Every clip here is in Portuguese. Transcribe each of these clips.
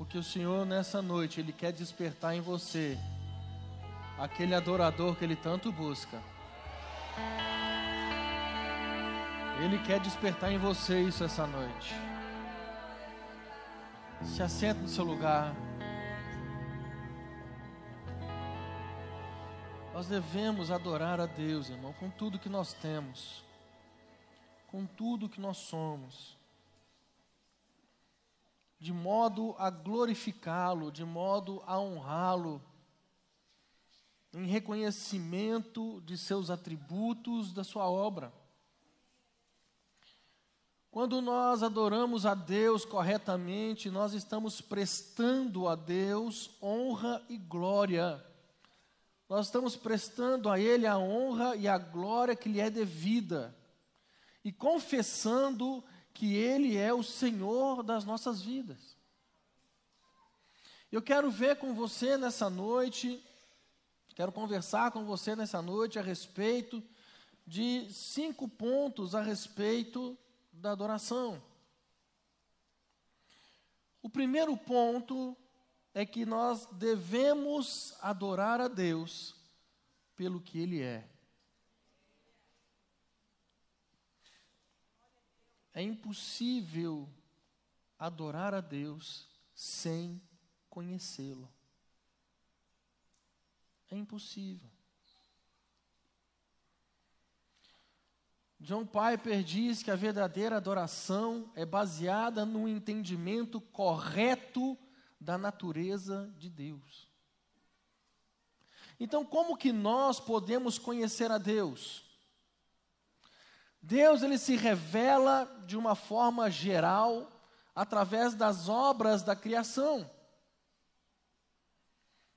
Porque o Senhor nessa noite ele quer despertar em você aquele adorador que ele tanto busca. Ele quer despertar em você isso essa noite. Se assenta no seu lugar. Nós devemos adorar a Deus, irmão, com tudo que nós temos, com tudo que nós somos, de modo a glorificá-lo, de modo a honrá-lo, em reconhecimento de seus atributos, da sua obra. Quando nós adoramos a Deus corretamente, nós estamos prestando a Deus honra e glória. Nós estamos prestando a Ele a honra e a glória que lhe é devida. E confessando que Ele é o Senhor das nossas vidas. Eu quero ver com você nessa noite, quero conversar com você nessa noite a respeito de cinco pontos a respeito da adoração. O primeiro ponto é que nós devemos adorar a Deus pelo que Ele é. É impossível adorar a Deus sem conhecê-lo. É impossível. John Piper diz que a verdadeira adoração é baseada no entendimento correto da natureza de Deus. Então, como que nós podemos conhecer a Deus? Deus ele se revela de uma forma geral através das obras da criação.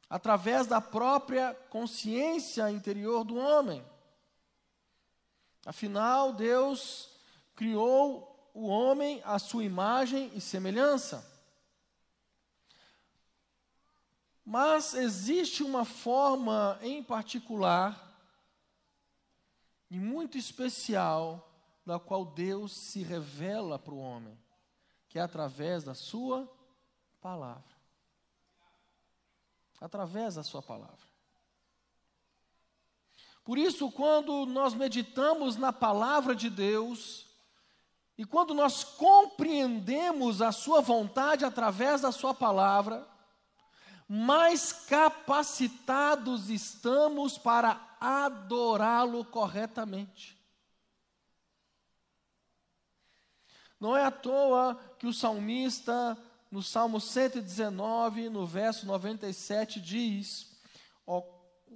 Através da própria consciência interior do homem. Afinal, Deus criou o homem à sua imagem e semelhança. Mas existe uma forma em particular e muito especial da qual Deus se revela para o homem, que é através da sua palavra. Através da sua palavra. Por isso, quando nós meditamos na palavra de Deus, e quando nós compreendemos a Sua vontade através da Sua palavra, mais capacitados estamos para adorá-lo corretamente. Não é à toa que o salmista, no Salmo 119, no verso 97, diz: Ó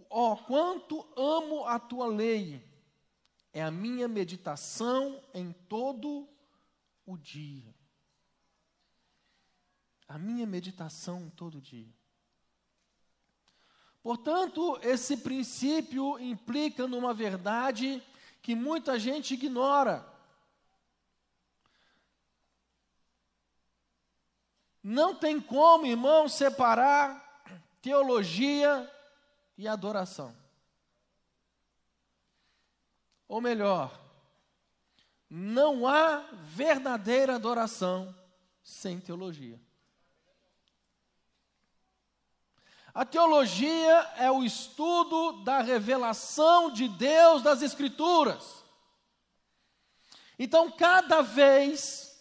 ó, quanto amo a tua lei, é a minha meditação em todo o dia. A minha meditação todo dia. Portanto, esse princípio implica numa verdade que muita gente ignora. Não tem como, irmão, separar teologia e adoração. Ou melhor, não há verdadeira adoração sem teologia. A teologia é o estudo da revelação de Deus das Escrituras. Então, cada vez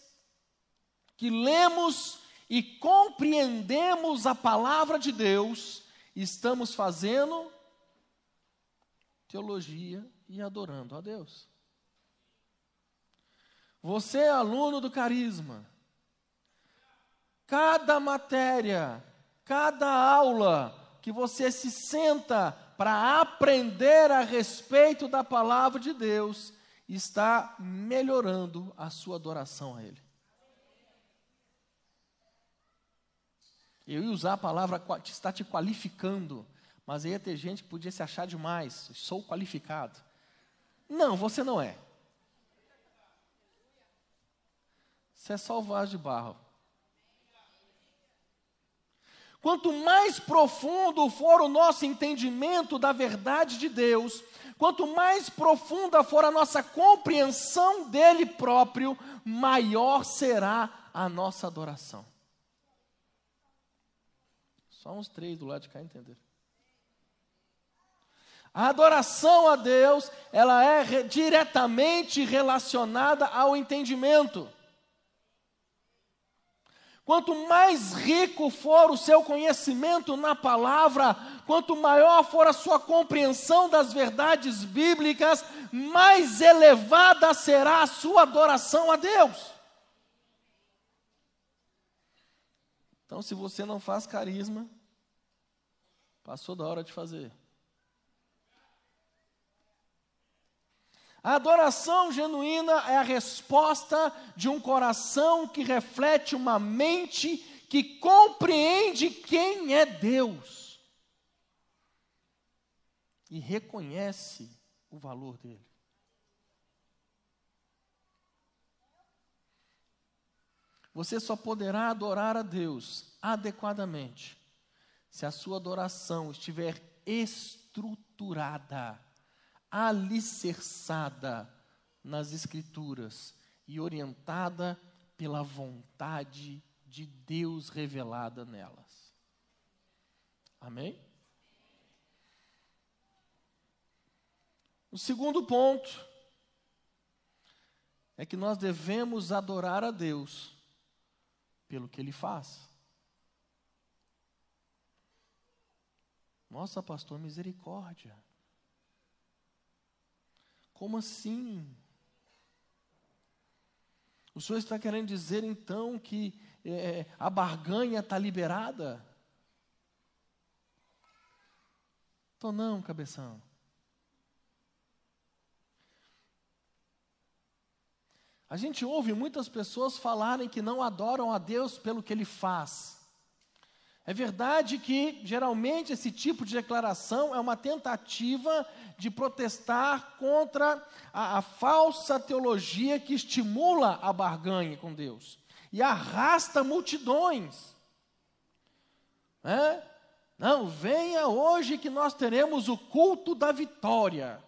que lemos e compreendemos a palavra de Deus, estamos fazendo teologia e adorando a Deus. Você é aluno do carisma. Cada matéria, cada aula que você se senta para aprender a respeito da palavra de Deus, está melhorando a sua adoração a Ele. Eu ia usar a palavra está te qualificando, mas aí ia ter gente que podia se achar demais. Sou qualificado. Não, você não é. Você é só o vaso de barro. Quanto mais profundo for o nosso entendimento da verdade de Deus, quanto mais profunda for a nossa compreensão dele próprio, maior será a nossa adoração. Só uns três do lado de cá entenderam. A adoração a Deus, ela é re diretamente relacionada ao entendimento. Quanto mais rico for o seu conhecimento na palavra, quanto maior for a sua compreensão das verdades bíblicas, mais elevada será a sua adoração a Deus. Então, se você não faz carisma, passou da hora de fazer. A adoração genuína é a resposta de um coração que reflete uma mente que compreende quem é Deus e reconhece o valor dele. Você só poderá adorar a Deus adequadamente se a sua adoração estiver estruturada, alicerçada nas Escrituras e orientada pela vontade de Deus revelada nelas. Amém? O segundo ponto é que nós devemos adorar a Deus pelo que ele faz. Nossa, pastor, misericórdia. Como assim? O senhor está querendo dizer então que é, a barganha está liberada? Tô não, cabeção. A gente ouve muitas pessoas falarem que não adoram a Deus pelo que Ele faz. É verdade que, geralmente, esse tipo de declaração é uma tentativa de protestar contra a, a falsa teologia que estimula a barganha com Deus e arrasta multidões. É? Não, venha hoje que nós teremos o culto da vitória.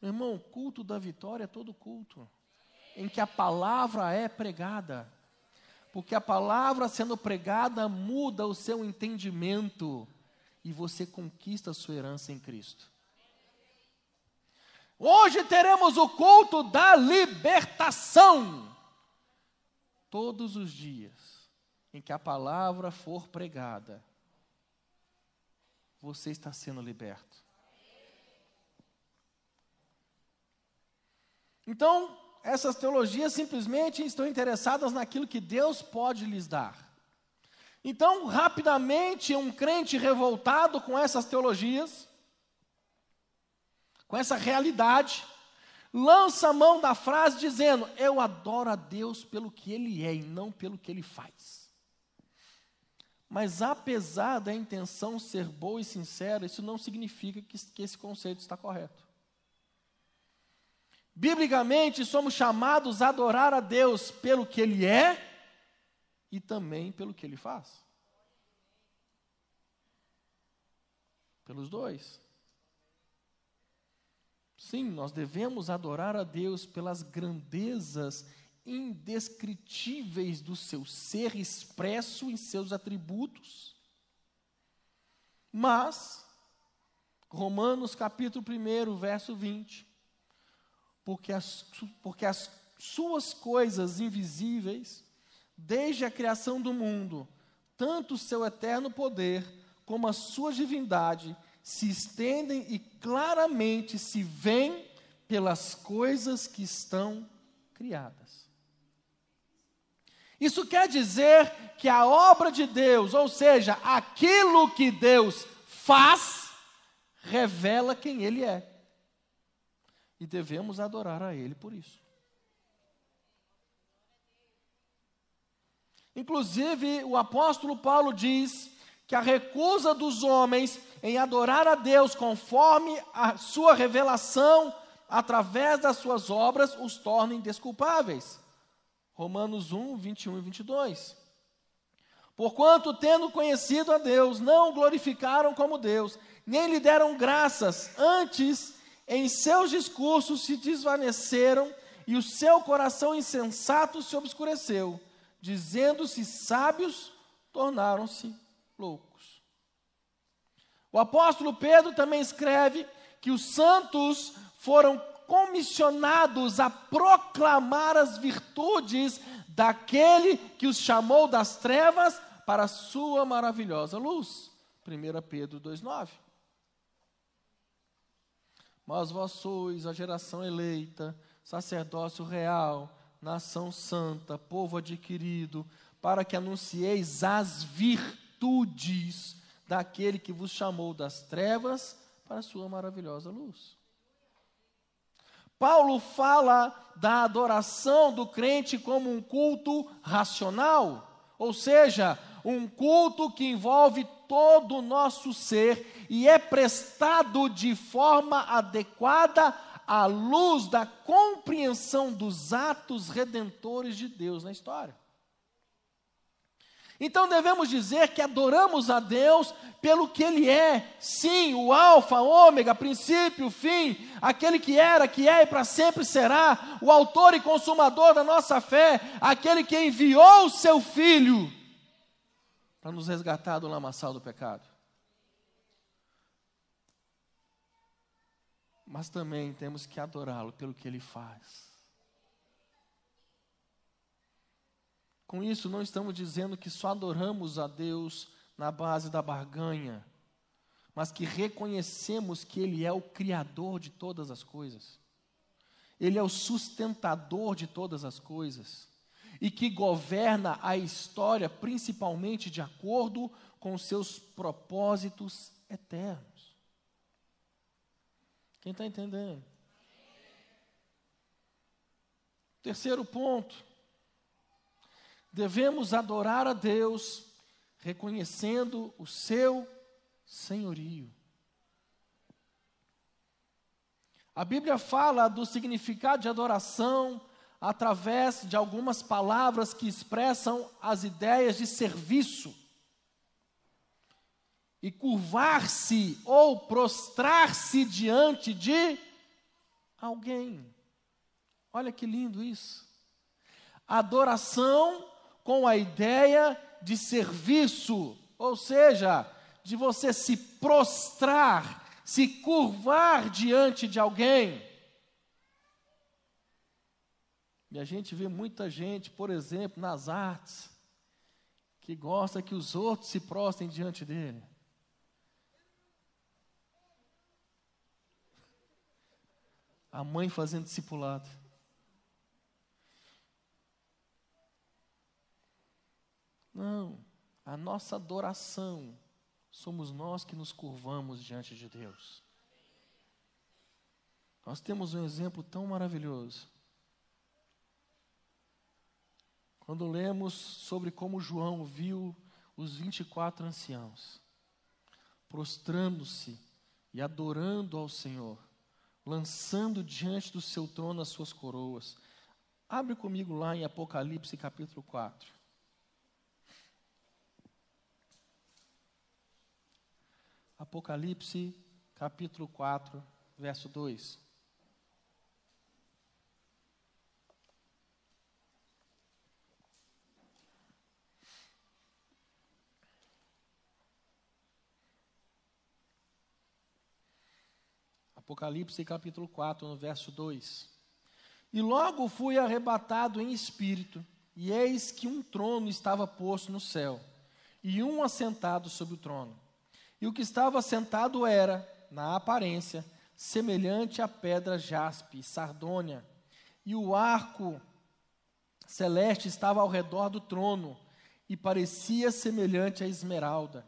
Meu irmão, culto da vitória é todo culto em que a palavra é pregada. Porque a palavra sendo pregada muda o seu entendimento e você conquista a sua herança em Cristo. Hoje teremos o culto da libertação. Todos os dias em que a palavra for pregada, você está sendo liberto. Então, essas teologias simplesmente estão interessadas naquilo que Deus pode lhes dar. Então, rapidamente, um crente revoltado com essas teologias, com essa realidade, lança a mão da frase dizendo: Eu adoro a Deus pelo que Ele é e não pelo que Ele faz. Mas apesar da intenção ser boa e sincera, isso não significa que, que esse conceito está correto. Biblicamente, somos chamados a adorar a Deus pelo que Ele é e também pelo que Ele faz. Pelos dois. Sim, nós devemos adorar a Deus pelas grandezas indescritíveis do seu ser expresso em seus atributos. Mas, Romanos capítulo 1, verso 20, porque as, porque as suas coisas invisíveis, desde a criação do mundo, tanto o seu eterno poder como a sua divindade, se estendem e claramente se veem pelas coisas que estão criadas. Isso quer dizer que a obra de Deus, ou seja, aquilo que Deus faz, revela quem Ele é e devemos adorar a Ele por isso. Inclusive, o apóstolo Paulo diz que a recusa dos homens em adorar a Deus conforme a sua revelação através das suas obras os torna indesculpáveis. Romanos 1, 21 e 22. Porquanto, tendo conhecido a Deus, não o glorificaram como Deus, nem lhe deram graças, antes em seus discursos se desvaneceram e o seu coração insensato se obscureceu. Dizendo-se sábios, tornaram-se loucos. O apóstolo Pedro também escreve que os santos foram comissionados a proclamar as virtudes daquele que os chamou das trevas para a sua maravilhosa luz. 1 Pedro 2,9. Mas vós sois a geração eleita, sacerdócio real, nação santa, povo adquirido, para que anuncieis as virtudes daquele que vos chamou das trevas para a sua maravilhosa luz. Paulo fala da adoração do crente como um culto racional, ou seja, um culto que envolve todo o nosso ser e é prestado de forma adequada à luz da compreensão dos atos redentores de Deus na história. Então devemos dizer que adoramos a Deus pelo que Ele é, sim, o Alfa, Ômega, princípio, fim, aquele que era, que é e para sempre será, o Autor e Consumador da nossa fé, aquele que enviou o Seu Filho para nos resgatar do lamaçal do pecado. Mas também temos que adorá-lo pelo que Ele faz. Com isso, não estamos dizendo que só adoramos a Deus na base da barganha, mas que reconhecemos que Ele é o Criador de todas as coisas, Ele é o sustentador de todas as coisas, e que governa a história principalmente de acordo com seus propósitos eternos. Quem está entendendo? Terceiro ponto devemos adorar a Deus reconhecendo o seu senhorio. A Bíblia fala do significado de adoração através de algumas palavras que expressam as ideias de serviço. E curvar-se ou prostrar-se diante de alguém. Olha que lindo isso. Adoração com a ideia de serviço, ou seja, de você se prostrar, se curvar diante de alguém. E a gente vê muita gente, por exemplo, nas artes, que gosta que os outros se prostrem diante dele. A mãe fazendo discipulado. Não, a nossa adoração somos nós que nos curvamos diante de Deus. Nós temos um exemplo tão maravilhoso. Quando lemos sobre como João viu os 24 anciãos prostrando-se e adorando ao Senhor, lançando diante do seu trono as suas coroas. Abre comigo lá em Apocalipse capítulo 4. Apocalipse, capítulo 4, verso 2. Apocalipse capítulo 4, no verso 2. E logo fui arrebatado em espírito, e eis que um trono estava posto no céu, e um assentado sobre o trono. E o que estava sentado era, na aparência, semelhante à pedra jaspe sardônia. E o arco celeste estava ao redor do trono e parecia semelhante à esmeralda.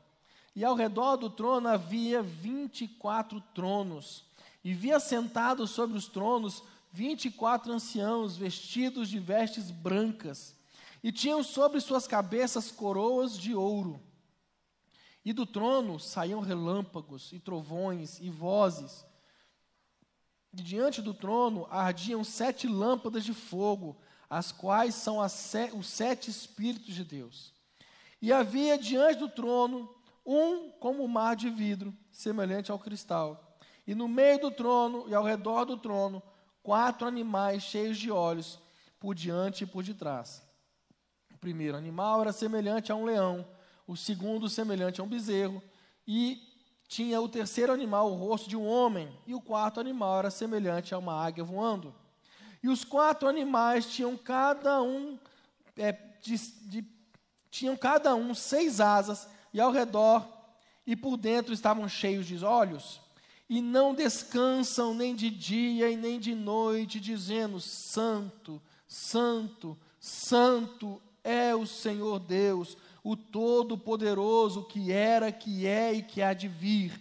E ao redor do trono havia vinte e quatro tronos, e via sentados sobre os tronos vinte e quatro anciãos vestidos de vestes brancas, e tinham sobre suas cabeças coroas de ouro. E do trono saíam relâmpagos e trovões e vozes. E diante do trono ardiam sete lâmpadas de fogo, as quais são as os sete Espíritos de Deus. E havia diante do trono um como mar de vidro, semelhante ao cristal. E no meio do trono e ao redor do trono, quatro animais cheios de olhos, por diante e por detrás. O primeiro animal era semelhante a um leão o segundo semelhante a um bezerro, e tinha o terceiro animal o rosto de um homem, e o quarto animal era semelhante a uma águia voando. E os quatro animais tinham cada um é, de, de, tinham cada um seis asas, e ao redor e por dentro estavam cheios de olhos, e não descansam nem de dia e nem de noite, dizendo: Santo, Santo, Santo é o Senhor Deus, o Todo-Poderoso, que era, que é e que há de vir.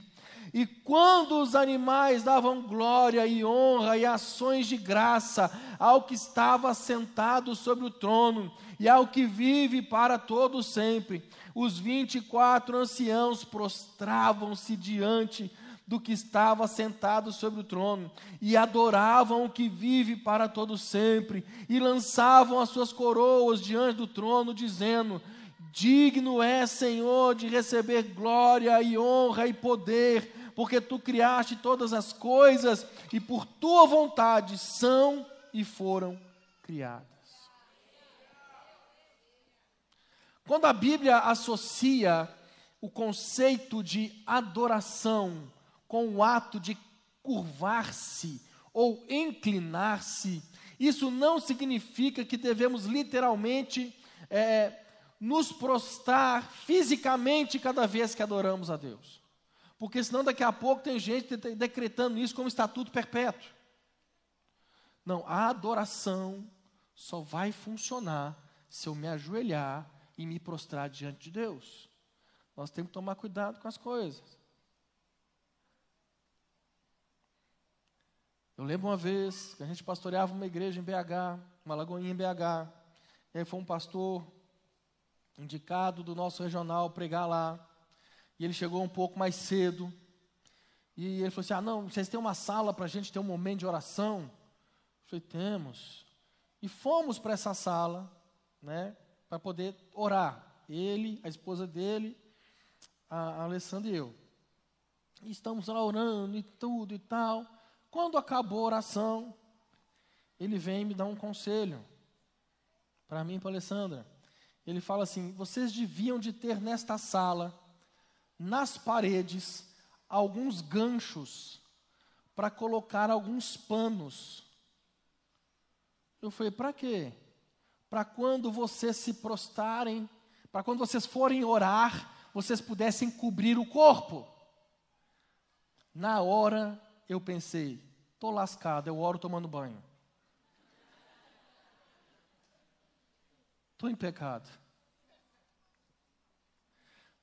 E quando os animais davam glória e honra e ações de graça ao que estava sentado sobre o trono e ao que vive para todo sempre, os vinte e quatro anciãos prostravam-se diante do que estava sentado sobre o trono, e adoravam o que vive para todo sempre, e lançavam as suas coroas diante do trono, dizendo: Digno é, Senhor, de receber glória e honra e poder, porque tu criaste todas as coisas e por tua vontade são e foram criadas. Quando a Bíblia associa o conceito de adoração com o ato de curvar-se ou inclinar-se, isso não significa que devemos literalmente é, nos prostrar fisicamente cada vez que adoramos a Deus. Porque senão daqui a pouco tem gente decretando isso como estatuto perpétuo. Não, a adoração só vai funcionar se eu me ajoelhar e me prostrar diante de Deus. Nós temos que tomar cuidado com as coisas. Eu lembro uma vez que a gente pastoreava uma igreja em BH, uma lagoinha em BH, e aí foi um pastor indicado do nosso regional pregar lá. E ele chegou um pouco mais cedo. E ele falou assim: Ah, não, vocês têm uma sala para a gente ter um momento de oração? Eu falei: Temos. E fomos para essa sala, né, para poder orar. Ele, a esposa dele, a, a Alessandra e eu. E estamos lá orando e tudo e tal. Quando acabou a oração, ele vem me dar um conselho para mim e para Alessandra. Ele fala assim: vocês deviam de ter nesta sala, nas paredes, alguns ganchos para colocar alguns panos. Eu falei: para quê? Para quando vocês se prostarem, para quando vocês forem orar, vocês pudessem cobrir o corpo. Na hora eu pensei: estou lascado, eu oro tomando banho. Estou em pecado.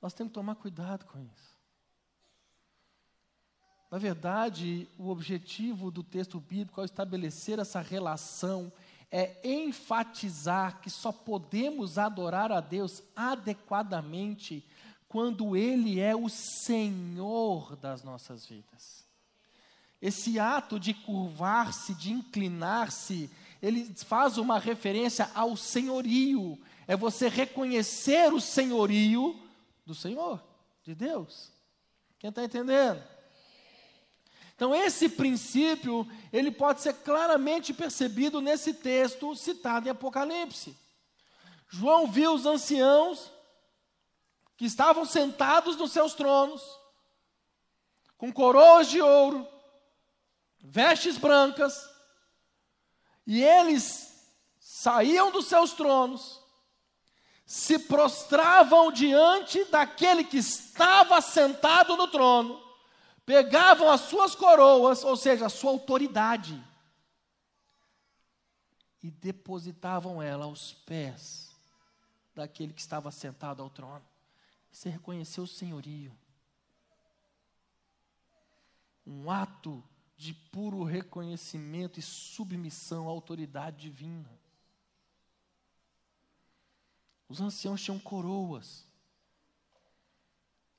Nós temos que tomar cuidado com isso. Na verdade, o objetivo do texto bíblico ao estabelecer essa relação é enfatizar que só podemos adorar a Deus adequadamente quando Ele é o Senhor das nossas vidas. Esse ato de curvar-se, de inclinar-se, ele faz uma referência ao senhorio. É você reconhecer o senhorio do Senhor, de Deus. Quem está entendendo? Então, esse princípio, ele pode ser claramente percebido nesse texto citado em Apocalipse. João viu os anciãos que estavam sentados nos seus tronos, com coroas de ouro, vestes brancas, e eles saíam dos seus tronos, se prostravam diante daquele que estava sentado no trono, pegavam as suas coroas, ou seja, a sua autoridade, e depositavam ela aos pés daquele que estava sentado ao trono. Você reconheceu o senhorio. Um ato de puro reconhecimento e submissão à autoridade divina. Os anciãos tinham coroas.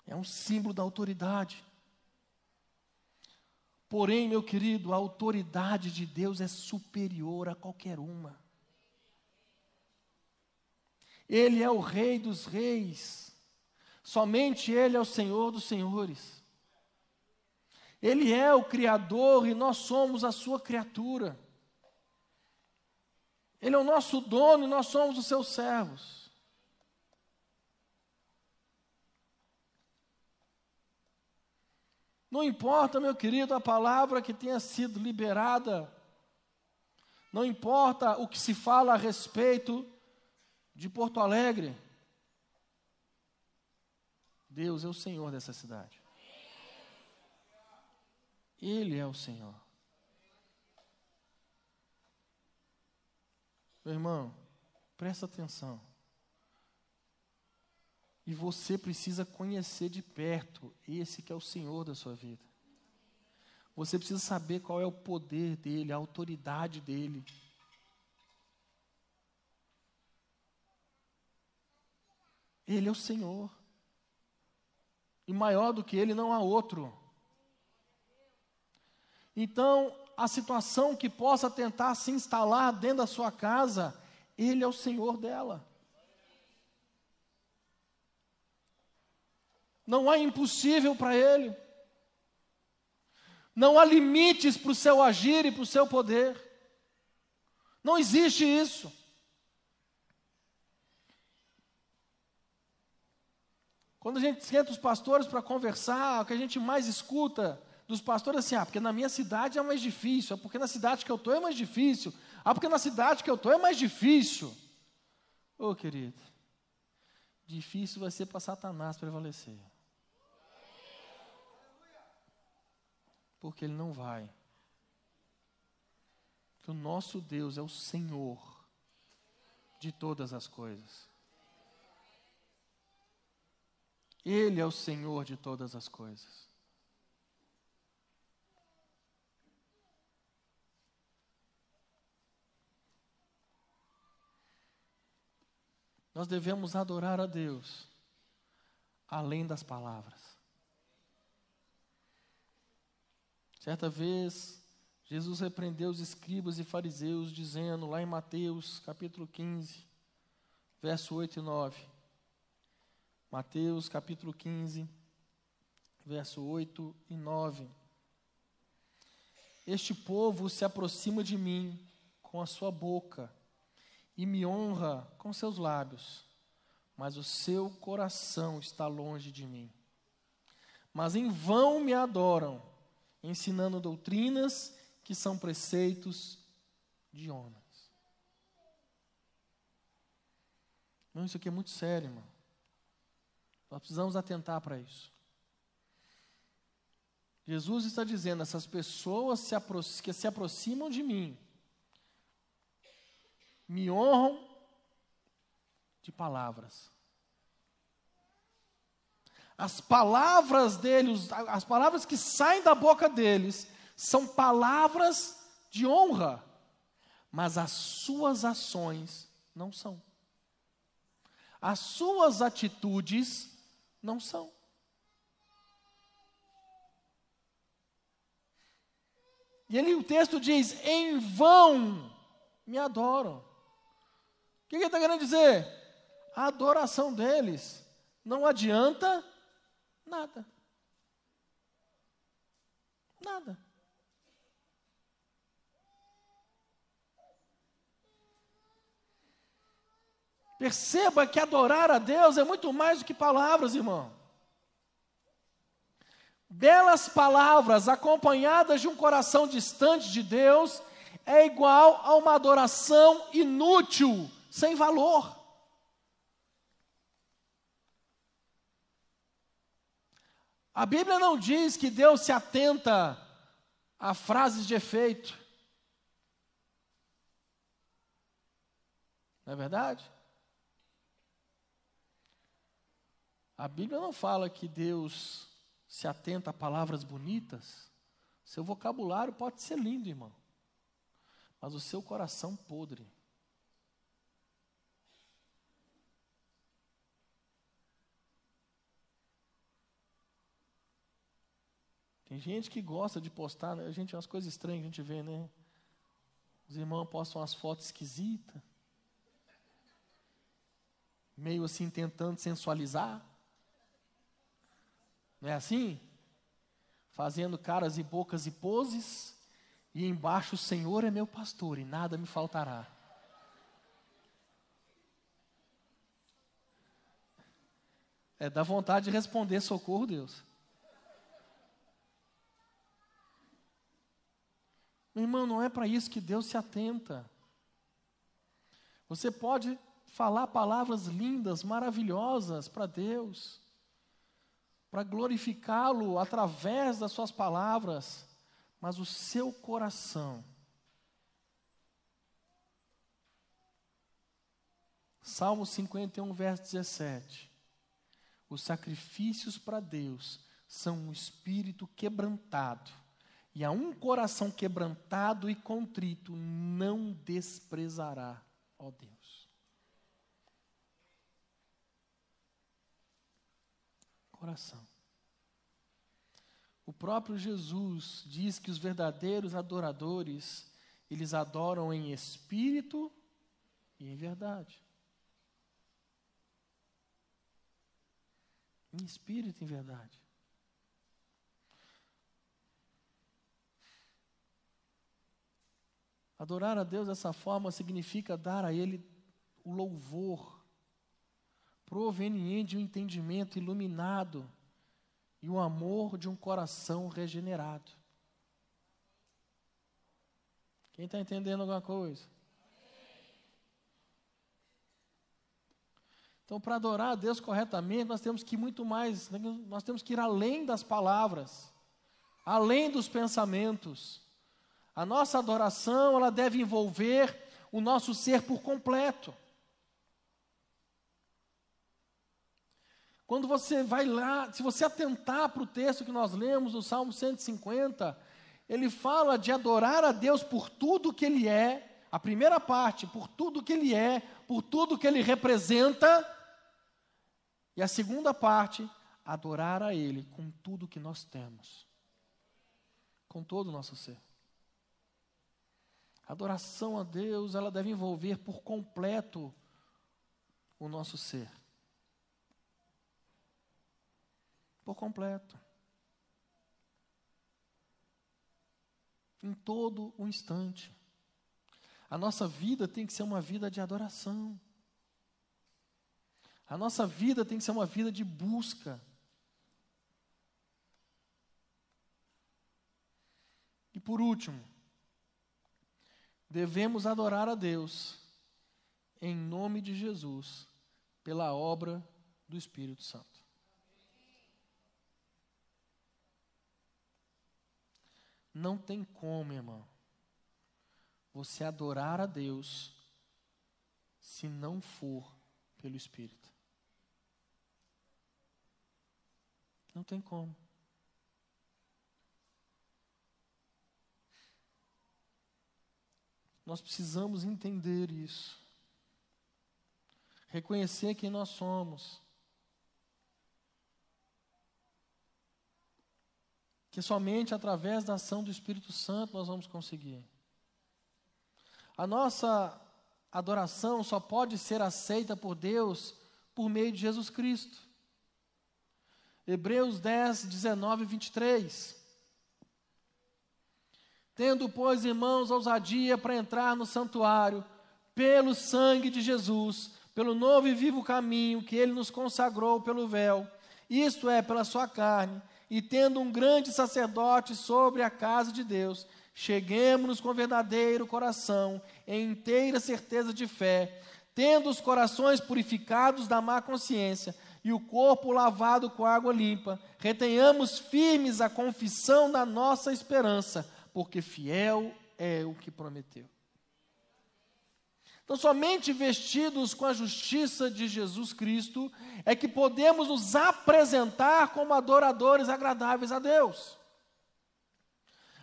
É um símbolo da autoridade. Porém, meu querido, a autoridade de Deus é superior a qualquer uma. Ele é o Rei dos Reis. Somente Ele é o Senhor dos Senhores. Ele é o Criador e nós somos a sua criatura. Ele é o nosso dono e nós somos os seus servos. Não importa, meu querido, a palavra que tenha sido liberada, não importa o que se fala a respeito de Porto Alegre. Deus é o Senhor dessa cidade. Ele é o Senhor. Meu irmão, presta atenção. E você precisa conhecer de perto esse que é o Senhor da sua vida. Você precisa saber qual é o poder dele, a autoridade dele. Ele é o Senhor. E maior do que ele não há outro. Então, a situação que possa tentar se instalar dentro da sua casa, ele é o Senhor dela. Não há impossível para Ele. Não há limites para o seu agir e para o seu poder. Não existe isso. Quando a gente senta os pastores para conversar, o que a gente mais escuta dos pastores assim: ah, porque na minha cidade é mais difícil, ah, porque na cidade que eu estou é mais difícil, ah, porque na cidade que eu estou é mais difícil. Ô oh, querido, difícil vai ser para Satanás prevalecer. Porque ele não vai. Que o nosso Deus é o Senhor de todas as coisas. Ele é o Senhor de todas as coisas. Nós devemos adorar a Deus além das palavras. Certa vez, Jesus repreendeu os escribas e fariseus, dizendo, lá em Mateus capítulo 15, verso 8 e 9. Mateus capítulo 15, verso 8 e 9. Este povo se aproxima de mim com a sua boca e me honra com seus lábios, mas o seu coração está longe de mim. Mas em vão me adoram ensinando doutrinas que são preceitos de homens. Não, isso aqui é muito sério, irmão. Nós precisamos atentar para isso. Jesus está dizendo: essas pessoas se que se aproximam de mim, me honram de palavras, as palavras deles, as palavras que saem da boca deles, são palavras de honra, mas as suas ações não são. As suas atitudes não são. E ali o texto diz: em vão me adoram. Que ele está querendo dizer? A adoração deles não adianta Nada. Nada. Perceba que adorar a Deus é muito mais do que palavras, irmão. Belas palavras acompanhadas de um coração distante de Deus é igual a uma adoração inútil, sem valor. A Bíblia não diz que Deus se atenta a frases de efeito. Não é verdade? A Bíblia não fala que Deus se atenta a palavras bonitas. Seu vocabulário pode ser lindo, irmão, mas o seu coração podre. Tem gente que gosta de postar, né? gente, umas coisas estranhas que a gente vê, né? Os irmãos postam umas fotos esquisitas, meio assim tentando sensualizar. Não é assim? Fazendo caras e bocas e poses, e embaixo o Senhor é meu pastor e nada me faltará. É, dá vontade de responder: socorro, Deus. Irmão, não é para isso que Deus se atenta. Você pode falar palavras lindas, maravilhosas para Deus, para glorificá-lo através das suas palavras, mas o seu coração. Salmo 51, verso 17. Os sacrifícios para Deus são um espírito quebrantado, e a um coração quebrantado e contrito não desprezará ó Deus. Coração. O próprio Jesus diz que os verdadeiros adoradores, eles adoram em espírito e em verdade. Em espírito e em verdade. Adorar a Deus dessa forma significa dar a Ele o louvor proveniente de um entendimento iluminado e o amor de um coração regenerado. Quem está entendendo alguma coisa? Então, para adorar a Deus corretamente, nós temos que ir muito mais, nós temos que ir além das palavras, além dos pensamentos. A nossa adoração, ela deve envolver o nosso ser por completo. Quando você vai lá, se você atentar para o texto que nós lemos, o Salmo 150, ele fala de adorar a Deus por tudo que Ele é, a primeira parte, por tudo que Ele é, por tudo que Ele representa, e a segunda parte, adorar a Ele com tudo que nós temos, com todo o nosso ser. Adoração a Deus, ela deve envolver por completo o nosso ser. Por completo. Em todo o instante. A nossa vida tem que ser uma vida de adoração. A nossa vida tem que ser uma vida de busca. E por último, devemos adorar a Deus em nome de Jesus, pela obra do Espírito Santo. Não tem como, irmão, você adorar a Deus se não for pelo Espírito. Não tem como. Nós precisamos entender isso. Reconhecer quem nós somos. Que somente através da ação do Espírito Santo nós vamos conseguir. A nossa adoração só pode ser aceita por Deus por meio de Jesus Cristo. Hebreus 10, 19 e 23. Tendo, pois, irmãos, ousadia para entrar no santuário, pelo sangue de Jesus, pelo novo e vivo caminho que ele nos consagrou pelo véu, isto é, pela sua carne, e tendo um grande sacerdote sobre a casa de Deus, cheguemos-nos com verdadeiro coração, em inteira certeza de fé, tendo os corações purificados da má consciência e o corpo lavado com água limpa, retenhamos firmes a confissão da nossa esperança porque fiel é o que prometeu. Então, somente vestidos com a justiça de Jesus Cristo é que podemos nos apresentar como adoradores agradáveis a Deus.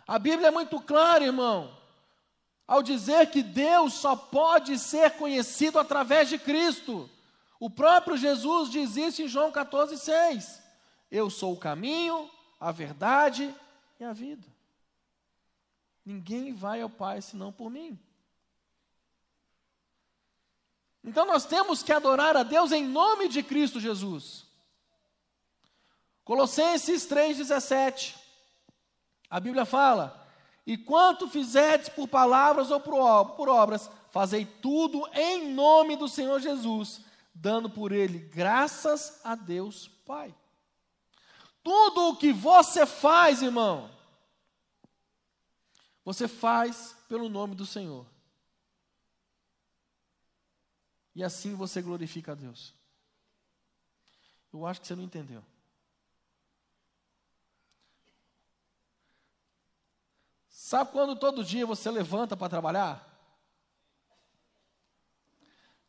A Bíblia é muito clara, irmão, ao dizer que Deus só pode ser conhecido através de Cristo. O próprio Jesus diz isso em João 14,6. Eu sou o caminho, a verdade e a vida. Ninguém vai ao Pai senão por mim. Então nós temos que adorar a Deus em nome de Cristo Jesus. Colossenses 3,17. A Bíblia fala: E quanto fizerdes por palavras ou por obras, fazei tudo em nome do Senhor Jesus, dando por ele graças a Deus Pai. Tudo o que você faz, irmão, Você faz pelo nome do Senhor. E assim você glorifica a Deus. Eu acho que você não entendeu. Sabe quando todo dia você levanta para trabalhar?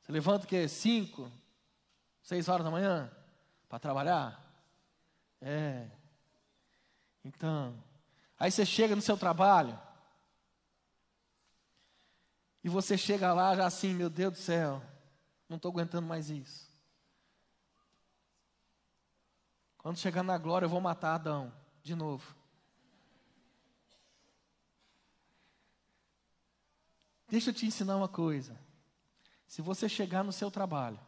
Você levanta o quê? Cinco, seis horas da manhã para trabalhar? É. Então, aí você chega no seu trabalho e você chega lá já assim, meu Deus do céu, não estou aguentando mais isso. Quando chegar na glória, eu vou matar Adão de novo. Deixa eu te ensinar uma coisa. Se você chegar no seu trabalho,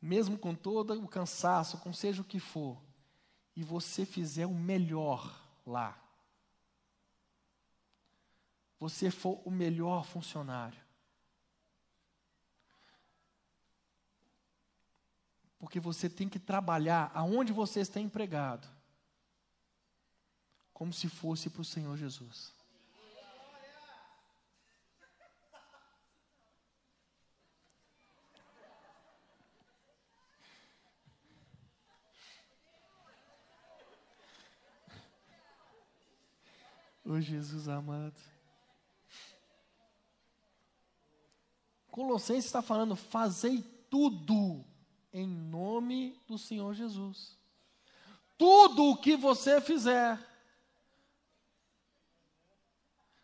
mesmo com todo o cansaço, com seja o que for, e você fizer o melhor lá, você for o melhor funcionário, porque você tem que trabalhar aonde você está empregado, como se fosse para o Senhor Jesus. Oh Jesus amado. Colossenses está falando: fazei tudo em nome do Senhor Jesus. Tudo o que você fizer.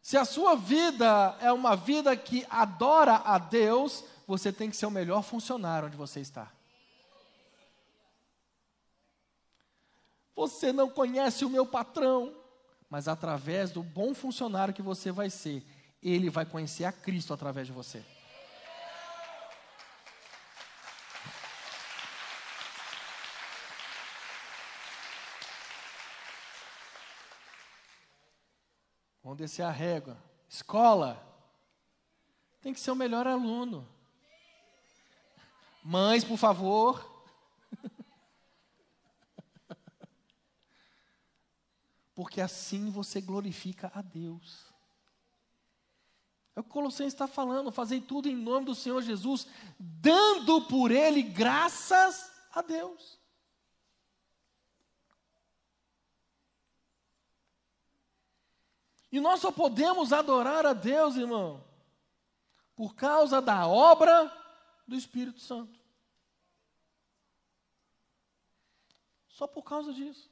Se a sua vida é uma vida que adora a Deus, você tem que ser o melhor funcionário onde você está. Você não conhece o meu patrão mas através do bom funcionário que você vai ser, ele vai conhecer a Cristo através de você. Vamos descer a régua. Escola. Tem que ser o melhor aluno. Mães, por favor, porque assim você glorifica a Deus. É o que Colossenses está falando, fazer tudo em nome do Senhor Jesus, dando por Ele graças a Deus. E nós só podemos adorar a Deus, irmão, por causa da obra do Espírito Santo. Só por causa disso.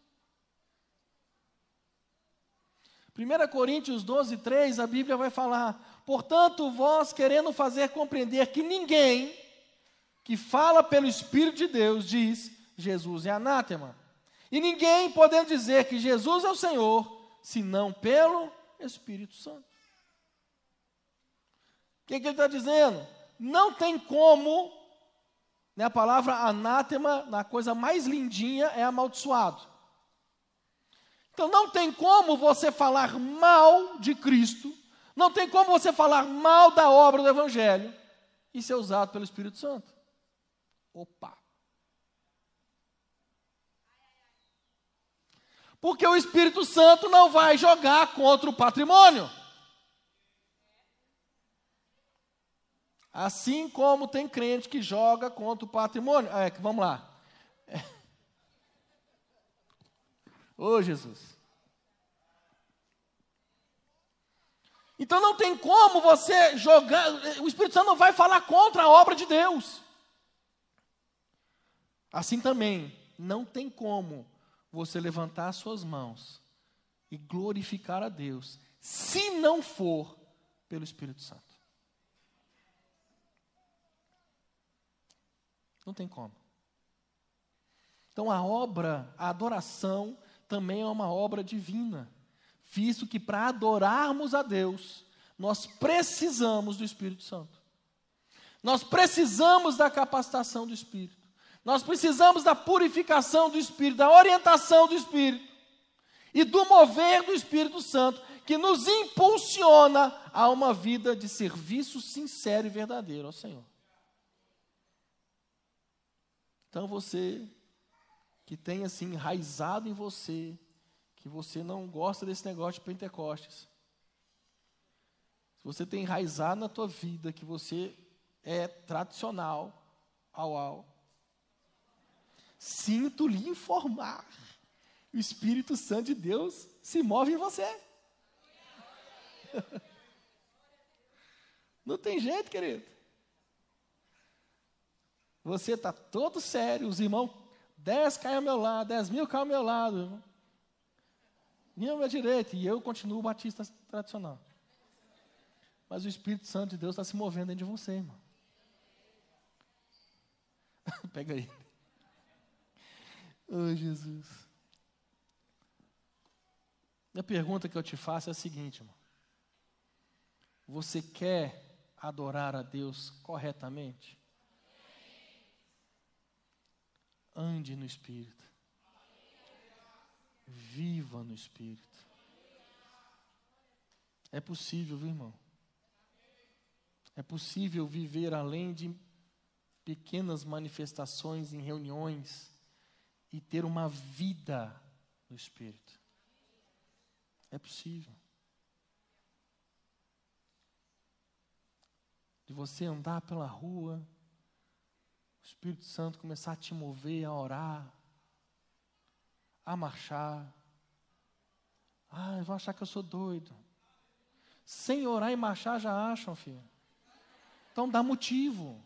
1 Coríntios 12, 3, a Bíblia vai falar: Portanto, vós querendo fazer compreender que ninguém que fala pelo Espírito de Deus diz Jesus é anátema. E ninguém podendo dizer que Jesus é o Senhor, senão pelo Espírito Santo. O que, que ele está dizendo? Não tem como, né, a palavra anátema, na coisa mais lindinha, é amaldiçoado. Então não tem como você falar mal de Cristo, não tem como você falar mal da obra do Evangelho e ser usado pelo Espírito Santo. Opa! Porque o Espírito Santo não vai jogar contra o patrimônio. Assim como tem crente que joga contra o patrimônio. É, vamos lá. É. Ô Jesus. Então não tem como você jogar, o Espírito Santo não vai falar contra a obra de Deus. Assim também, não tem como você levantar suas mãos e glorificar a Deus, se não for pelo Espírito Santo. Não tem como. Então a obra, a adoração, também é uma obra divina, visto que para adorarmos a Deus, nós precisamos do Espírito Santo. Nós precisamos da capacitação do Espírito. Nós precisamos da purificação do Espírito, da orientação do Espírito e do mover do Espírito Santo, que nos impulsiona a uma vida de serviço sincero e verdadeiro ao Senhor. Então você que tem assim enraizado em você, que você não gosta desse negócio de Pentecostes. Se você tem enraizado na tua vida que você é tradicional, au au, sinto lhe informar, o Espírito Santo de Deus se move em você. Não tem jeito, querido. Você está todo sério, os irmãos, dez caem ao meu lado, dez mil caem ao meu lado. Minha minha direita, e eu continuo batista tradicional. Mas o Espírito Santo de Deus está se movendo dentro de você, irmão. Pega aí. Oh, Jesus. A pergunta que eu te faço é a seguinte, irmão. Você quer adorar a Deus corretamente? Ande no Espírito. Viva no Espírito. É possível, viu, irmão? É possível viver além de pequenas manifestações em reuniões e ter uma vida no Espírito. É possível. De você andar pela rua, o Espírito Santo começar a te mover a orar, a marchar. Ah, vão achar que eu sou doido. Sem orar e marchar já acham, filho. Então dá motivo.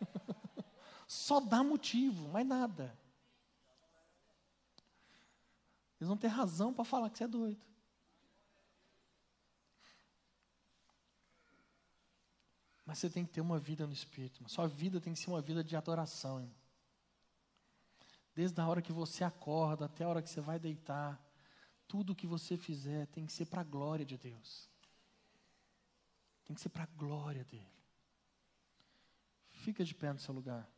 Só dá motivo, mais nada. Eles vão ter razão para falar que você é doido. Mas você tem que ter uma vida no Espírito. Sua vida tem que ser uma vida de adoração. Irmão. Desde a hora que você acorda até a hora que você vai deitar, tudo que você fizer tem que ser para a glória de Deus. Tem que ser para a glória dele. Fica de pé no seu lugar.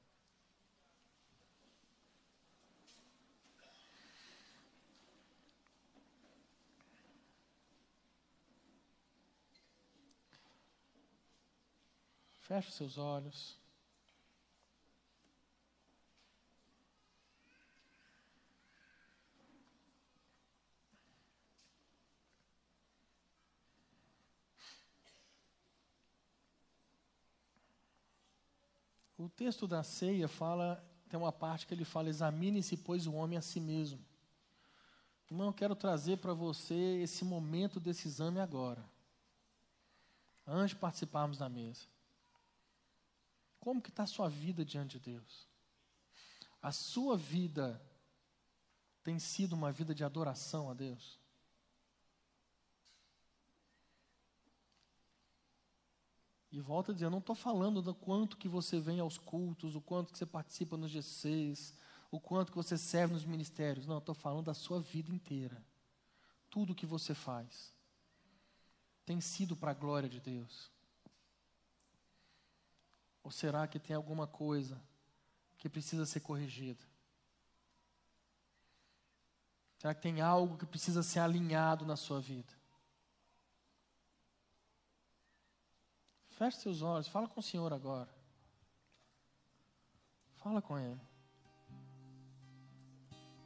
Feche seus olhos. O texto da ceia fala, tem uma parte que ele fala: examine-se, pois, o homem a si mesmo. Irmão, eu quero trazer para você esse momento desse exame agora, antes de participarmos da mesa. Como que está a sua vida diante de Deus? A sua vida tem sido uma vida de adoração a Deus? E volta a dizer, eu não estou falando do quanto que você vem aos cultos, o quanto que você participa nos G6, o quanto que você serve nos ministérios. Não, estou falando da sua vida inteira. Tudo que você faz tem sido para a glória de Deus. Ou será que tem alguma coisa que precisa ser corrigida? Será que tem algo que precisa ser alinhado na sua vida? Feche seus olhos, fala com o Senhor agora. Fala com Ele.